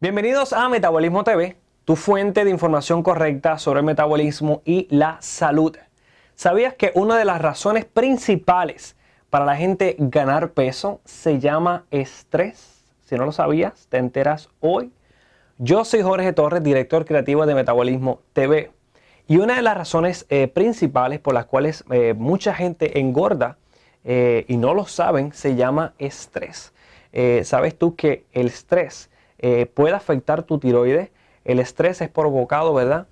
Bienvenidos a Metabolismo TV, tu fuente de información correcta sobre el metabolismo y la salud. ¿Sabías que una de las razones principales para la gente ganar peso se llama estrés? Si no lo sabías, te enteras hoy. Yo soy Jorge Torres, director creativo de Metabolismo TV. Y una de las razones eh, principales por las cuales eh, mucha gente engorda eh, y no lo saben se llama estrés. ¿Sabes tú que el estrés puede afectar tu tiroides? El estrés es provocado, ¿verdad?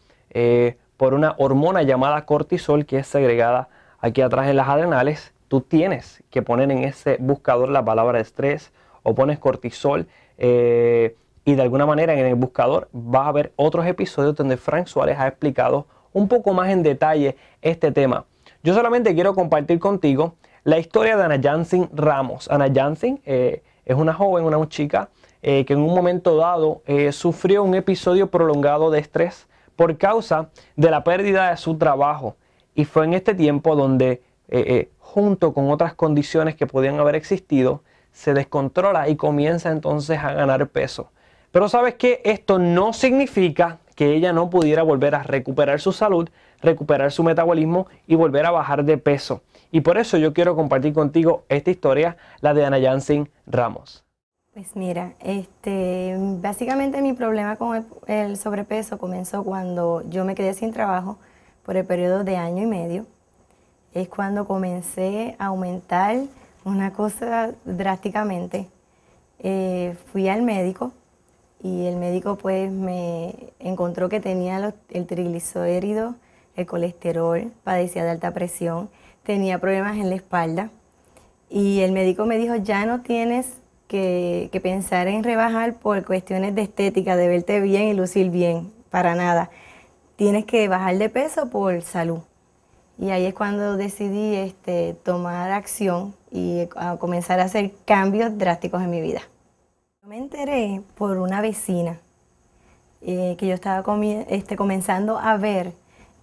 por una hormona llamada cortisol que es segregada aquí atrás en las adrenales. Tú tienes que poner en ese buscador la palabra estrés o pones cortisol y de alguna manera en el buscador va a haber otros episodios donde Frank Suárez ha explicado un poco más en detalle este tema. Yo solamente quiero compartir contigo la historia de Ana Jansen Ramos. Ana Jansen eh, es una joven, una chica eh, que en un momento dado eh, sufrió un episodio prolongado de estrés por causa de la pérdida de su trabajo. Y fue en este tiempo donde, junto con otras condiciones que podían haber existido, se descontrola y comienza entonces a ganar peso. Pero sabes que esto no significa que ella no pudiera volver a recuperar su salud, recuperar su metabolismo y volver a bajar de peso. Y por eso yo quiero compartir contigo esta historia, la de Ana Jansen Ramos. Pues mira, este, básicamente mi problema con el, sobrepeso comenzó cuando yo me quedé sin trabajo por el periodo de año y medio. Es cuando comencé a aumentar una cosa drásticamente. Eh, fui al médico y el médico pues me encontró que tenía el triglicérido, el colesterol, padecía de alta presión, tenía problemas en la espalda y el médico me dijo ya no tienes que, pensar en rebajar por cuestiones de estética, de verte bien y lucir bien, para nada. Tienes que bajar de peso por salud. Y ahí es cuando decidí este, tomar acción y comenzar a hacer cambios drásticos en mi vida. Me enteré por una vecina eh, que yo estaba este, comenzando a ver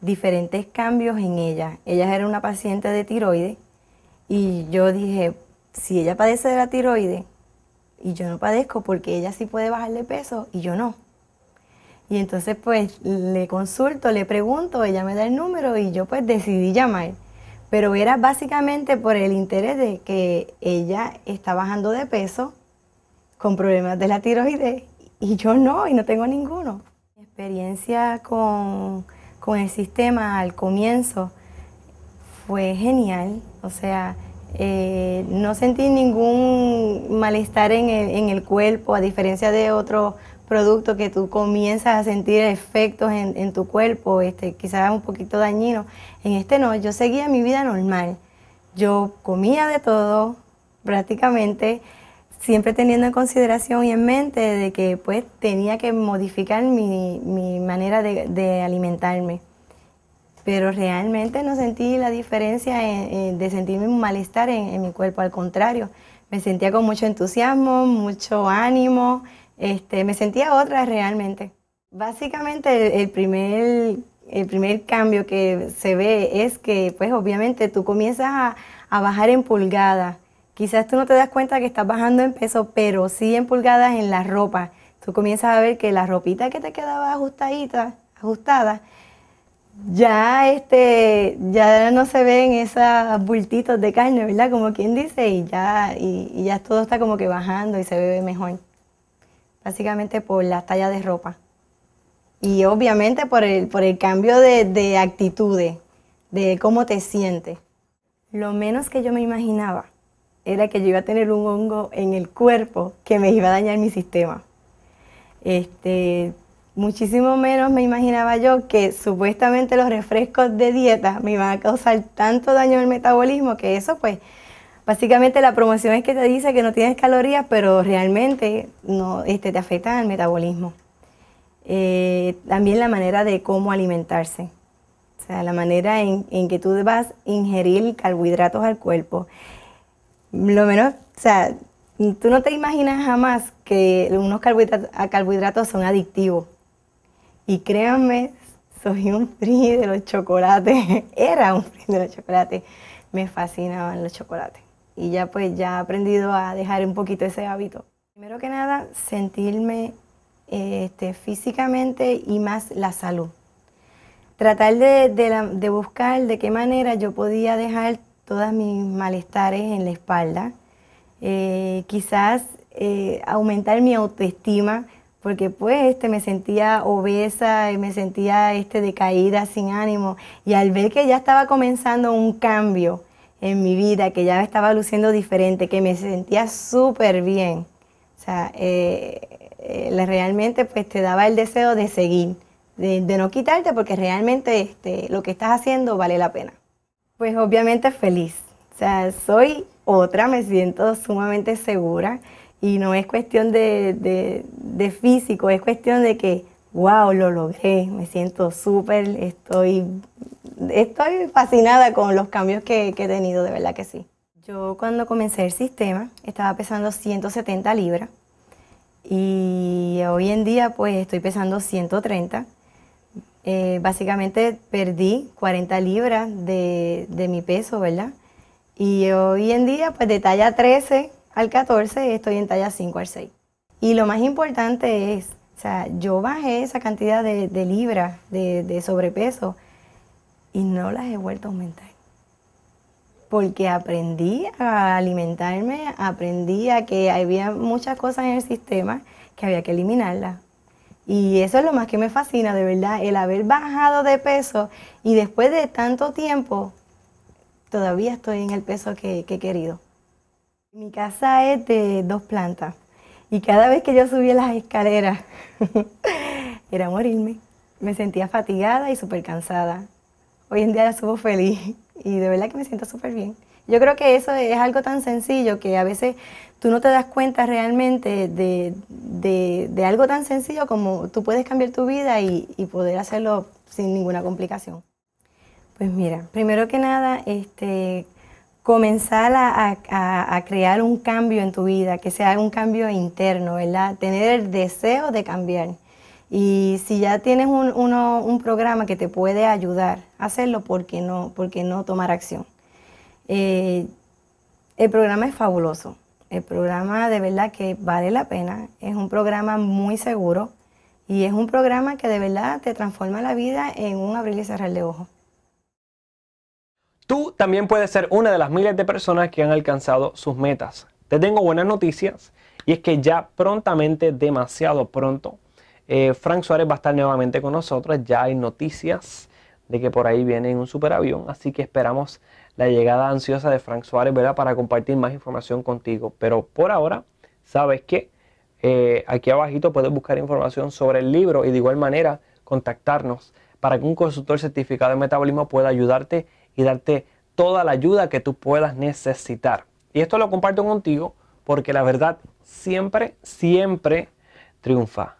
diferentes cambios en ella. Ella era una paciente de tiroides y yo dije, si ella padece de la tiroides y yo no padezco, porque ella sí puede bajar de peso y yo no. Y entonces pues le consulto, le pregunto, ella me da el número y yo pues decidí llamar. Pero era básicamente por el interés de que ella está bajando de peso con problemas de la tiroides y yo no, y no tengo ninguno. Mi experiencia con, el sistema al comienzo fue genial, o sea, eh, no sentí ningún malestar en el, cuerpo, a diferencia de otros productos que tú comienzas a sentir efectos en, tu cuerpo, este, quizás un poquito dañino. En este no, yo seguía mi vida normal. Yo comía de todo, prácticamente siempre teniendo en consideración y en mente de que pues tenía que modificar mi, manera de, alimentarme. Pero realmente no sentí la diferencia de sentirme un malestar en, mi cuerpo, al contrario, me sentía con mucho entusiasmo, mucho ánimo, este, me sentía otra realmente. Básicamente el, primer, el primer cambio que se ve es que pues obviamente tú comienzas a, a bajar en pulgadas, Quizás tú no te das cuenta que estás bajando en peso, pero sí en pulgadas en la ropa. Tú comienzas a ver que la ropita que te quedaba ajustadita, ajustada, ya este, ya no se ven esos bultitos de carne, ¿verdad? Como quien dice, y ya, y, ya todo está como que bajando y se ve mejor. Básicamente por la talla de ropa. Y obviamente por el, por el cambio de, de actitudes, de cómo te sientes. Lo menos que yo me imaginaba era que yo iba a tener un hongo en el cuerpo que me iba a dañar mi sistema. Este, muchísimo menos me imaginaba yo que supuestamente los refrescos de dieta me iban a causar tanto daño al metabolismo que eso pues básicamente la promoción es que te dice que no tienes calorías pero realmente no este, te afectan al metabolismo. Eh, también la manera de cómo alimentarse, o sea, la manera en, en que tú vas a ingerir carbohidratos al cuerpo lo menos, o sea, tú no te imaginas jamás que unos carbohidratos, son adictivos. Y créanme, soy un free de los chocolates. Era un free de los chocolates. Me fascinaban los chocolates. Y ya pues ya he aprendido a dejar un poquito ese hábito. Primero que nada, sentirme este, físicamente y más la salud. Tratar de, buscar de qué manera yo podía dejar todos mis malestares en la espalda, eh, quizás eh, aumentar mi autoestima, porque pues este, me sentía obesa, y me sentía este, decaída, sin ánimo, y al ver que ya estaba comenzando un cambio en mi vida, que ya estaba luciendo diferente, que me sentía súper bien, o sea, eh, eh, realmente pues te daba el deseo de seguir, de, no quitarte, porque realmente este, lo que estás haciendo vale la pena. Pues obviamente feliz, o sea, soy otra, me siento sumamente segura y no es cuestión de, físico, es cuestión de que, wow, lo logré, me siento súper, estoy, estoy fascinada con los cambios que, he tenido, de verdad que sí. Yo cuando comencé el sistema estaba pesando 170 libras y hoy en día pues estoy pesando 130. Eh, básicamente perdí 40 libras de, de mi peso, ¿verdad? Y hoy en día pues de talla 13 al 14 estoy en talla 5 al 6. Y lo más importante es, o sea, yo bajé esa cantidad de, libras de, sobrepeso y no las he vuelto a aumentar. Porque aprendí a alimentarme, aprendí a que había muchas cosas en el sistema que había que eliminarlas. Y eso es lo más que me fascina, de verdad, el haber bajado de peso y después de tanto tiempo, todavía estoy en el peso que he querido. Mi casa es de dos plantas y cada vez que yo subía las escaleras era morirme. Me sentía fatigada y súper cansada. Hoy en día la subo feliz y de verdad que me siento súper bien. Yo creo que eso es algo tan sencillo que a veces tú no te das cuenta realmente de, algo tan sencillo como tú puedes cambiar tu vida y poder hacerlo sin ninguna complicación. Pues mira, primero que nada, este, comenzar a, crear un cambio en tu vida, que sea un cambio interno, ¿verdad? Tener el deseo de cambiar. Y si ya tienes un, programa que te puede ayudar a hacerlo, ¿por qué no, no tomar acción? Eh, el programa es fabuloso. El programa de verdad que vale la pena. Es un programa muy seguro y es un programa que de verdad te transforma la vida en un abrir y cerrar de ojos. Tú también puedes ser una de las miles de personas que han alcanzado sus metas. Te tengo buenas noticias y es que ya prontamente, demasiado pronto, eh, Frank Suárez va a estar nuevamente con nosotros. Ya hay noticias de que por ahí viene un superavión, así que esperamos la llegada ansiosa de Frank Suárez ¿verdad? para compartir más información contigo. Pero por ahora, sabes que eh, aquí abajito puedes buscar información sobre el libro y de igual manera contactarnos para que un consultor certificado de metabolismo pueda ayudarte y darte toda la ayuda que tú puedas necesitar. Y esto lo comparto contigo porque la verdad siempre, siempre triunfa.